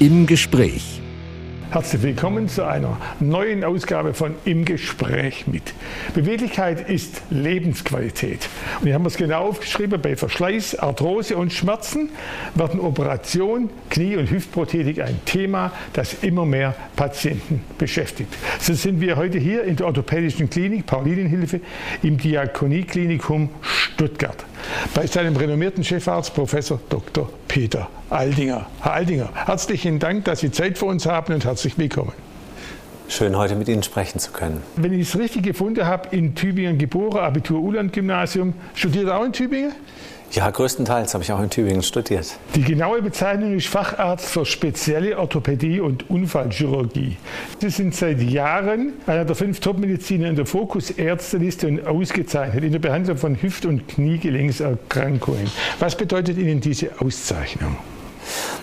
Im Gespräch. Herzlich willkommen zu einer neuen Ausgabe von Im Gespräch mit. Beweglichkeit ist Lebensqualität. Und hier haben wir es genau aufgeschrieben, bei Verschleiß, Arthrose und Schmerzen werden Operation, Knie- und Hüftprothetik ein Thema, das immer mehr Patienten beschäftigt. So sind wir heute hier in der orthopädischen Klinik Paulinenhilfe im Diakonieklinikum Stuttgart bei seinem renommierten Chefarzt Professor Dr. Peter Aldinger. Herr Aldinger, herzlichen Dank, dass Sie Zeit für uns haben und herzlich willkommen. Schön, heute mit Ihnen sprechen zu können. Wenn ich es richtig gefunden habe, in Tübingen geboren, Abitur Uland-Gymnasium, studiert auch in Tübingen? Ja, größtenteils habe ich auch in Tübingen studiert. Die genaue Bezeichnung ist Facharzt für spezielle Orthopädie und Unfallchirurgie. Sie sind seit Jahren einer der fünf Topmediziner in der Fokus-Ärzteliste und ausgezeichnet in der Behandlung von Hüft- und Kniegelenkserkrankungen. Was bedeutet Ihnen diese Auszeichnung?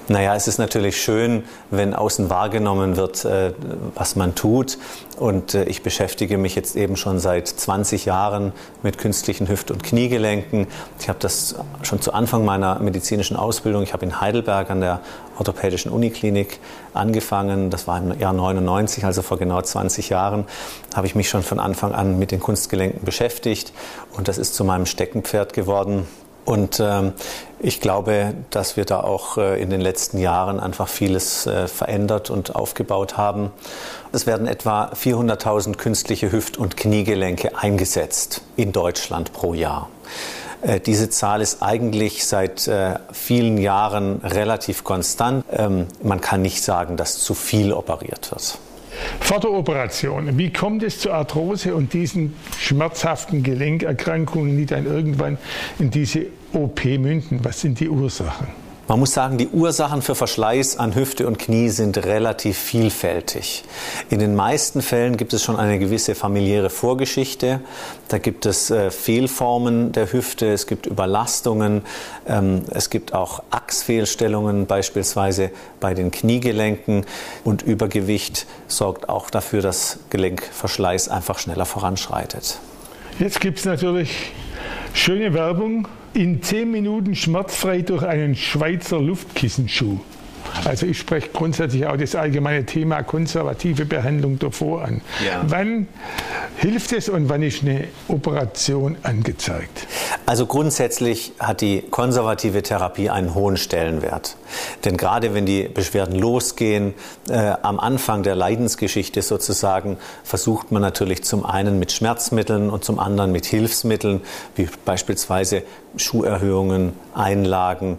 Naja, es ist natürlich schön, wenn außen wahrgenommen wird, äh, was man tut. Und äh, ich beschäftige mich jetzt eben schon seit 20 Jahren mit künstlichen Hüft- und Kniegelenken. Ich habe das schon zu Anfang meiner medizinischen Ausbildung, ich habe in Heidelberg an der Orthopädischen Uniklinik angefangen. Das war im Jahr 99, also vor genau 20 Jahren, habe ich mich schon von Anfang an mit den Kunstgelenken beschäftigt. Und das ist zu meinem Steckenpferd geworden. Und ähm, ich glaube, dass wir da auch äh, in den letzten Jahren einfach vieles äh, verändert und aufgebaut haben. Es werden etwa 400.000 künstliche Hüft- und Kniegelenke eingesetzt in Deutschland pro Jahr. Äh, diese Zahl ist eigentlich seit vielen Jahren relativ konstant. Ähm, man kann nicht sagen, dass zu viel operiert wird. Vor der Operation, wie kommt es zur Arthrose und diesen schmerzhaften Gelenkerkrankungen, die dann irgendwann in diese OP münden? Was sind die Ursachen? Man muss sagen, die Ursachen für Verschleiß an Hüfte und Knie sind relativ vielfältig. In den meisten Fällen gibt es schon eine gewisse familiäre Vorgeschichte. Da gibt es äh, Fehlformen der Hüfte, es gibt Überlastungen, ähm, es gibt auch Achsfehlstellungen beispielsweise bei den Kniegelenken und Übergewicht sorgt auch dafür, dass Gelenkverschleiß einfach schneller voranschreitet. Jetzt gibt es natürlich schöne Werbung in zehn Minuten schmerzfrei durch einen Schweizer Luftkissenschuh. Also ich spreche grundsätzlich auch das allgemeine Thema konservative Behandlung davor an. Ja. Wann hilft es und wann ist eine Operation angezeigt? Also grundsätzlich hat die konservative Therapie einen hohen Stellenwert. Denn gerade wenn die Beschwerden losgehen, äh, am Anfang der Leidensgeschichte sozusagen, versucht man natürlich zum einen mit Schmerzmitteln und zum anderen mit Hilfsmitteln, wie beispielsweise Schuherhöhungen, Einlagen,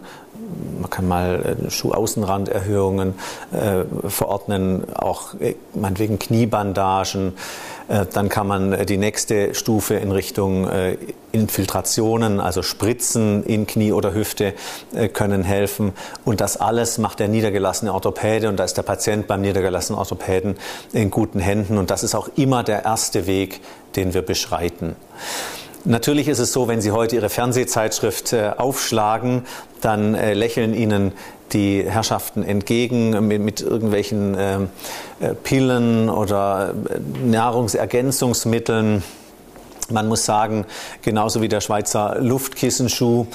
man kann mal äh, Schuhaußenranderhöhungen äh, verordnen, auch äh, meinetwegen Kniebandagen. Äh, dann kann man äh, die nächste Stufe in Richtung äh, Infiltrationen, also Spritzen in Knie oder Hüfte können helfen. Und das alles macht der niedergelassene Orthopäde und da ist der Patient beim niedergelassenen Orthopäden in guten Händen. Und das ist auch immer der erste Weg, den wir beschreiten. Natürlich ist es so, wenn Sie heute Ihre Fernsehzeitschrift äh, aufschlagen, dann äh, lächeln Ihnen die Herrschaften entgegen mit, mit irgendwelchen ähm, äh, Pillen oder Nahrungsergänzungsmitteln. Man muss sagen, genauso wie der Schweizer Luftkissenschuh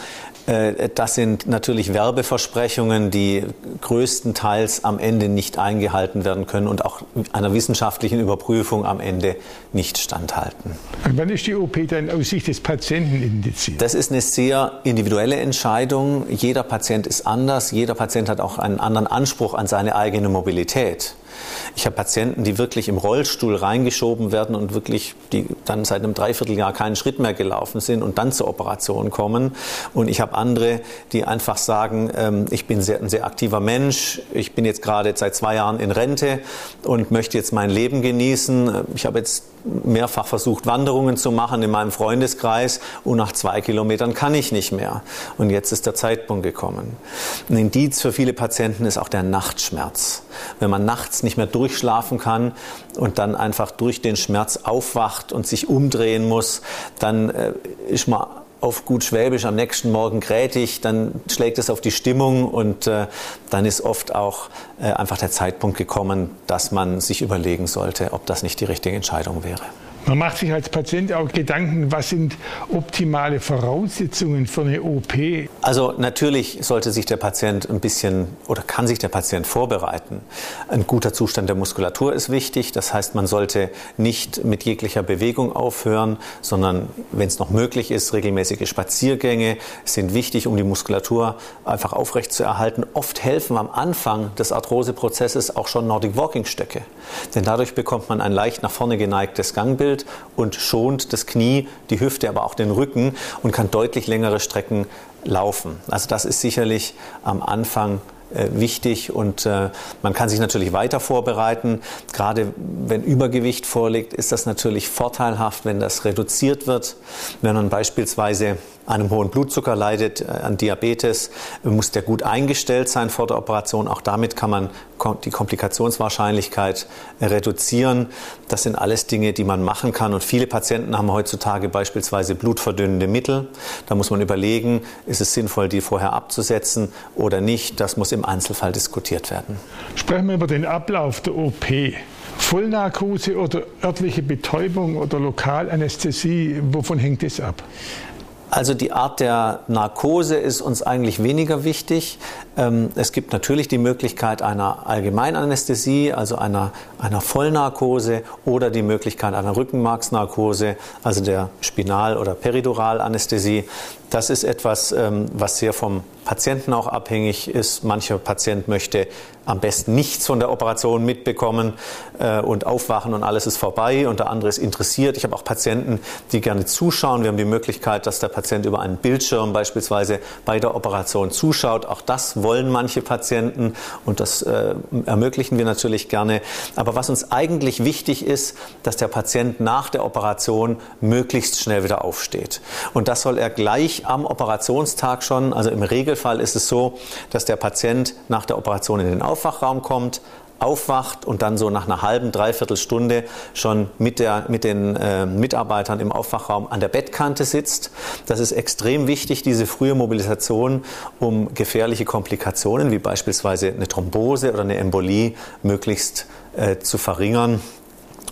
das sind natürlich Werbeversprechungen, die größtenteils am Ende nicht eingehalten werden können und auch einer wissenschaftlichen Überprüfung am Ende nicht standhalten. Und wann ist die OP dann aus Sicht des Patienten indiziert? Das ist eine sehr individuelle Entscheidung. Jeder Patient ist anders. Jeder Patient hat auch einen anderen Anspruch an seine eigene Mobilität. Ich habe Patienten, die wirklich im Rollstuhl reingeschoben werden und wirklich, die dann seit einem Dreivierteljahr keinen Schritt mehr gelaufen sind und dann zur Operation kommen. Und ich habe andere, die einfach sagen, ähm, ich bin sehr, ein sehr aktiver Mensch, ich bin jetzt gerade seit zwei Jahren in Rente und möchte jetzt mein Leben genießen. Ich habe jetzt mehrfach versucht, Wanderungen zu machen in meinem Freundeskreis und nach zwei Kilometern kann ich nicht mehr. Und jetzt ist der Zeitpunkt gekommen. Ein Indiz für viele Patienten ist auch der Nachtschmerz. Wenn man nachts nicht mehr durchschlafen kann und dann einfach durch den Schmerz aufwacht und sich umdrehen muss, dann äh, ist man auf gut Schwäbisch am nächsten Morgen grätig, dann schlägt es auf die Stimmung und äh, dann ist oft auch äh, einfach der Zeitpunkt gekommen, dass man sich überlegen sollte, ob das nicht die richtige Entscheidung wäre. Man macht sich als Patient auch Gedanken, was sind optimale Voraussetzungen für eine OP? Also natürlich sollte sich der Patient ein bisschen oder kann sich der Patient vorbereiten. Ein guter Zustand der Muskulatur ist wichtig. Das heißt, man sollte nicht mit jeglicher Bewegung aufhören, sondern wenn es noch möglich ist, regelmäßige Spaziergänge sind wichtig, um die Muskulatur einfach aufrecht zu erhalten. Oft helfen am Anfang des Arthroseprozesses auch schon Nordic Walking Stöcke. Denn dadurch bekommt man ein leicht nach vorne geneigtes Gangbild Bild und schont das Knie, die Hüfte, aber auch den Rücken und kann deutlich längere Strecken laufen. Also das ist sicherlich am Anfang äh, wichtig und äh, man kann sich natürlich weiter vorbereiten. Gerade wenn Übergewicht vorliegt, ist das natürlich vorteilhaft, wenn das reduziert wird. Wenn man beispielsweise einem hohen Blutzucker leidet, äh, an Diabetes, muss der gut eingestellt sein vor der Operation. Auch damit kann man die Komplikationswahrscheinlichkeit reduzieren. Das sind alles Dinge, die man machen kann. Und viele Patienten haben heutzutage beispielsweise blutverdünnende Mittel. Da muss man überlegen, ist es sinnvoll, die vorher abzusetzen oder nicht. Das muss im Einzelfall diskutiert werden. Sprechen wir über den Ablauf der OP. Vollnarkose oder örtliche Betäubung oder Lokalanästhesie, wovon hängt es ab? Also die Art der Narkose ist uns eigentlich weniger wichtig. Ähm, es gibt natürlich die Möglichkeit einer Allgemeinanästhesie, also einer, einer Vollnarkose oder die Möglichkeit einer Rückenmarksnarkose, also der Spinal- oder Periduralanästhesie. Das ist etwas, ähm, was sehr vom Patienten auch abhängig ist. Mancher Patient möchte am besten nichts von der Operation mitbekommen äh, und aufwachen und alles ist vorbei und der andere ist interessiert. Ich habe auch Patienten, die gerne zuschauen. Wir haben die Möglichkeit, dass der Patient über einen Bildschirm beispielsweise bei der Operation zuschaut. Auch das wollen manche Patienten und das äh, ermöglichen wir natürlich gerne. Aber was uns eigentlich wichtig ist, dass der Patient nach der Operation möglichst schnell wieder aufsteht. Und das soll er gleich am Operationstag schon, also im Regelfall ist es so, dass der Patient nach der Operation in den Aufwachraum kommt, aufwacht und dann so nach einer halben, dreiviertel Stunde schon mit, der, mit den äh, Mitarbeitern im Aufwachraum an der Bettkante sitzt. Das ist extrem wichtig, diese frühe Mobilisation, um gefährliche Komplikationen wie beispielsweise eine Thrombose oder eine Embolie möglichst äh, zu verringern.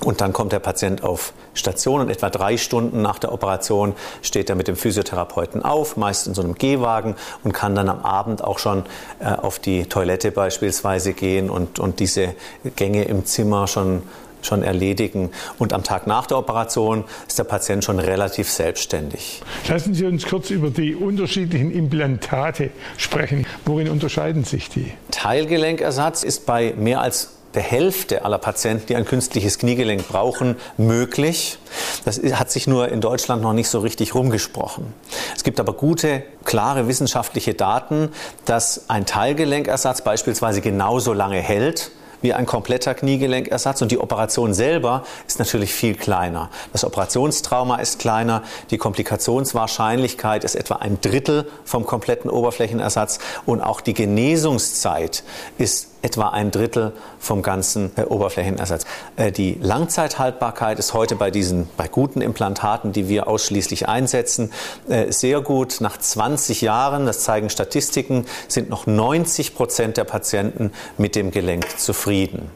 Und dann kommt der Patient auf Station und etwa drei Stunden nach der Operation steht er mit dem Physiotherapeuten auf, meist in so einem Gehwagen und kann dann am Abend auch schon äh, auf die Toilette beispielsweise gehen und, und diese Gänge im Zimmer schon schon erledigen. Und am Tag nach der Operation ist der Patient schon relativ selbstständig. Lassen Sie uns kurz über die unterschiedlichen Implantate sprechen. Worin unterscheiden sich die? Teilgelenkersatz ist bei mehr als der Hälfte aller Patienten, die ein künstliches Kniegelenk brauchen, möglich. Das hat sich nur in Deutschland noch nicht so richtig rumgesprochen. Es gibt aber gute, klare wissenschaftliche Daten, dass ein Teilgelenkersatz beispielsweise genauso lange hält wie ein kompletter Kniegelenkersatz und die Operation selber ist natürlich viel kleiner. Das Operationstrauma ist kleiner, die Komplikationswahrscheinlichkeit ist etwa ein Drittel vom kompletten Oberflächenersatz und auch die Genesungszeit ist etwa ein Drittel vom ganzen äh, Oberflächenersatz. Äh, die Langzeithaltbarkeit ist heute bei diesen, bei guten Implantaten, die wir ausschließlich einsetzen, äh, sehr gut. Nach 20 Jahren, das zeigen Statistiken, sind noch 90 Prozent der Patienten mit dem Gelenk zufrieden.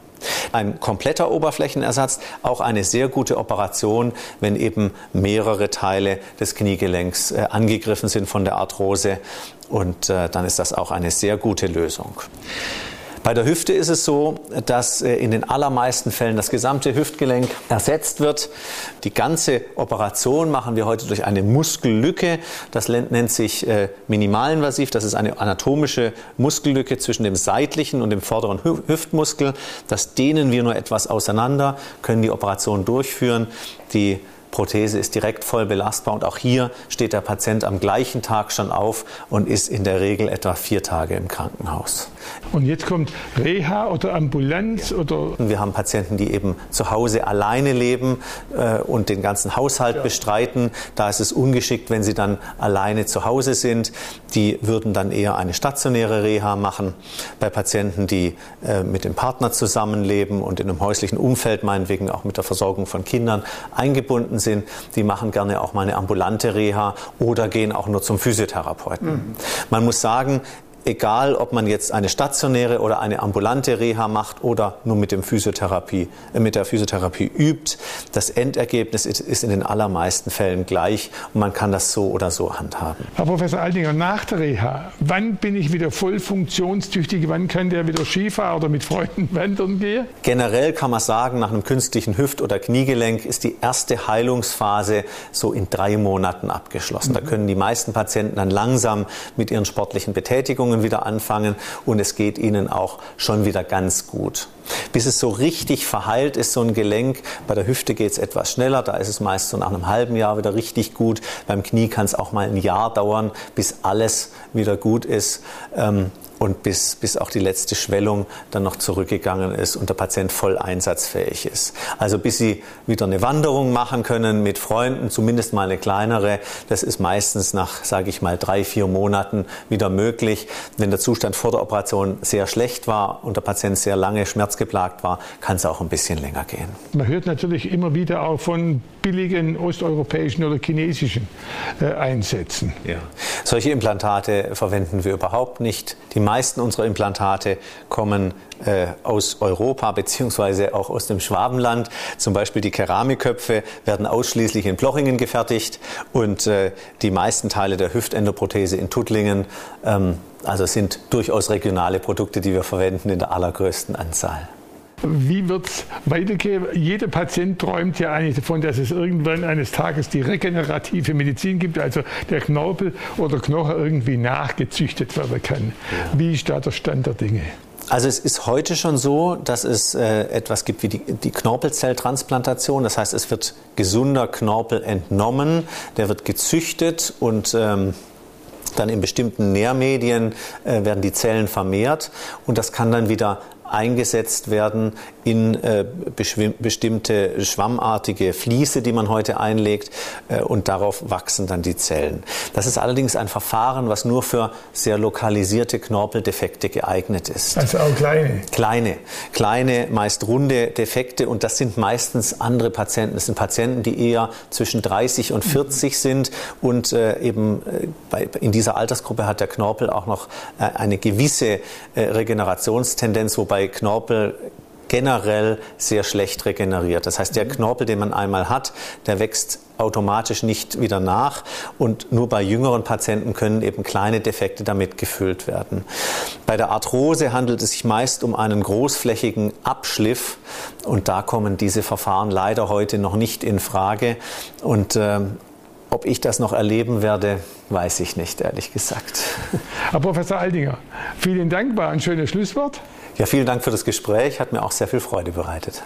Ein kompletter Oberflächenersatz, auch eine sehr gute Operation, wenn eben mehrere Teile des Kniegelenks angegriffen sind von der Arthrose. Und dann ist das auch eine sehr gute Lösung. Bei der Hüfte ist es so, dass äh, in den allermeisten Fällen das gesamte Hüftgelenk ersetzt wird. Die ganze Operation machen wir heute durch eine Muskellücke. Das nennt sich äh, minimalinvasiv. Das ist eine anatomische Muskellücke zwischen dem seitlichen und dem vorderen Hüftmuskel. Das dehnen wir nur etwas auseinander, können die Operation durchführen. Die Prothese ist direkt voll belastbar und auch hier steht der Patient am gleichen Tag schon auf und ist in der Regel etwa vier Tage im Krankenhaus. Und jetzt kommt Reha oder Ambulanz oder? Wir haben Patienten, die eben zu Hause alleine leben äh, und den ganzen Haushalt ja. bestreiten. Da ist es ungeschickt, wenn sie dann alleine zu Hause sind. Die würden dann eher eine stationäre Reha machen. Bei Patienten, die äh, mit dem Partner zusammenleben und in einem häuslichen Umfeld meinetwegen auch mit der Versorgung von Kindern eingebunden sind, die machen gerne auch mal eine ambulante Reha oder gehen auch nur zum Physiotherapeuten. Mhm. Man muss sagen, egal ob man jetzt eine stationäre oder eine ambulante Reha macht oder nur mit, dem Physiotherapie, äh, mit der Physiotherapie übt, das Endergebnis ist, ist, in den allermeisten Fällen gleich und man kann das so oder so handhaben. Herr Professor Aldinger, nach der Reha, wann bin ich wieder voll funktionstüchtig? Wann kann der wieder Skifahren oder mit Freunden wandern gehen? Generell kann man sagen, nach einem künstlichen Hüft- oder Kniegelenk ist die erste Heilungsphase so in drei Monaten abgeschlossen. Mhm. Da können die meisten Patienten dann langsam mit ihren sportlichen Betätigungen wieder anfangen und es geht ihnen auch schon wieder ganz gut. Bis es so richtig verheilt ist, so ein Gelenk, bei der Hüfte geht es etwas schneller, da ist es meist so nach einem halben Jahr wieder richtig gut. Beim Knie kann es auch mal ein Jahr dauern, bis alles wieder gut ist. Ähm, und bis, bis auch die letzte Schwellung dann noch zurückgegangen ist und der Patient voll einsatzfähig ist. Also bis Sie wieder eine Wanderung machen können mit Freunden, zumindest mal eine kleinere, das ist meistens nach, sage ich mal, drei, vier Monaten wieder möglich. Wenn der Zustand vor der Operation sehr schlecht war und der Patient sehr lange schmerzgeplagt war, kann es auch ein bisschen länger gehen. Man hört natürlich immer wieder auch von billigen osteuropäischen oder chinesischen äh, Einsätzen. Ja. Solche Implantate verwenden wir überhaupt nicht. Die meisten unserer Implantate kommen äh, aus Europa beziehungsweise auch aus dem Schwabenland. Zum Beispiel die Keramikköpfe werden ausschließlich in Plochingen gefertigt und äh, die meisten Teile der Hüftendoprothese in Tuttlingen. Ähm, also sind durchaus regionale Produkte, die wir verwenden in der allergrößten Anzahl. Wie wird es weitergehen? Jeder Patient träumt ja eigentlich davon, dass es irgendwann eines Tages die regenerative Medizin gibt, also der Knorpel oder Knochen irgendwie nachgezüchtet werden kann. Ja. Wie ist da der Stand der Dinge? Also es ist heute schon so, dass es äh, etwas gibt wie die, die, Knorpelzelltransplantation. Das heißt, es wird gesunder Knorpel entnommen, der wird gezüchtet und ähm, dann in bestimmten Nährmedien äh, werden die Zellen vermehrt und das kann dann wieder eingesetzt werden in äh, bestimmte schwammartige Fließe, die man heute einlegt äh, und darauf wachsen dann die Zellen. Das ist allerdings ein Verfahren, was nur für sehr lokalisierte Knorpeldefekte geeignet ist. Also auch kleine? Kleine, kleine, meist runde Defekte und das sind meistens andere Patienten. Das sind Patienten, die eher zwischen 30 und 40 sind und äh, eben äh, bei, in dieser Altersgruppe hat der Knorpel auch noch äh, eine gewisse äh, Regenerationstendenz, wobei bei Knorpel generell sehr schlecht regeneriert. Das heißt, der Knorpel, den man einmal hat, der wächst automatisch nicht wieder nach und nur bei jüngeren Patienten können eben kleine Defekte damit gefüllt werden. Bei der Arthrose handelt es sich meist um einen großflächigen Abschliff und da kommen diese Verfahren leider heute noch nicht in Frage und äh, ob ich das noch erleben werde, weiß ich nicht, ehrlich gesagt. Herr Professor Aldinger, vielen Dank, war ein schönes Schlusswort. Ja, vielen Dank für das Gespräch, hat mir auch sehr viel Freude bereitet.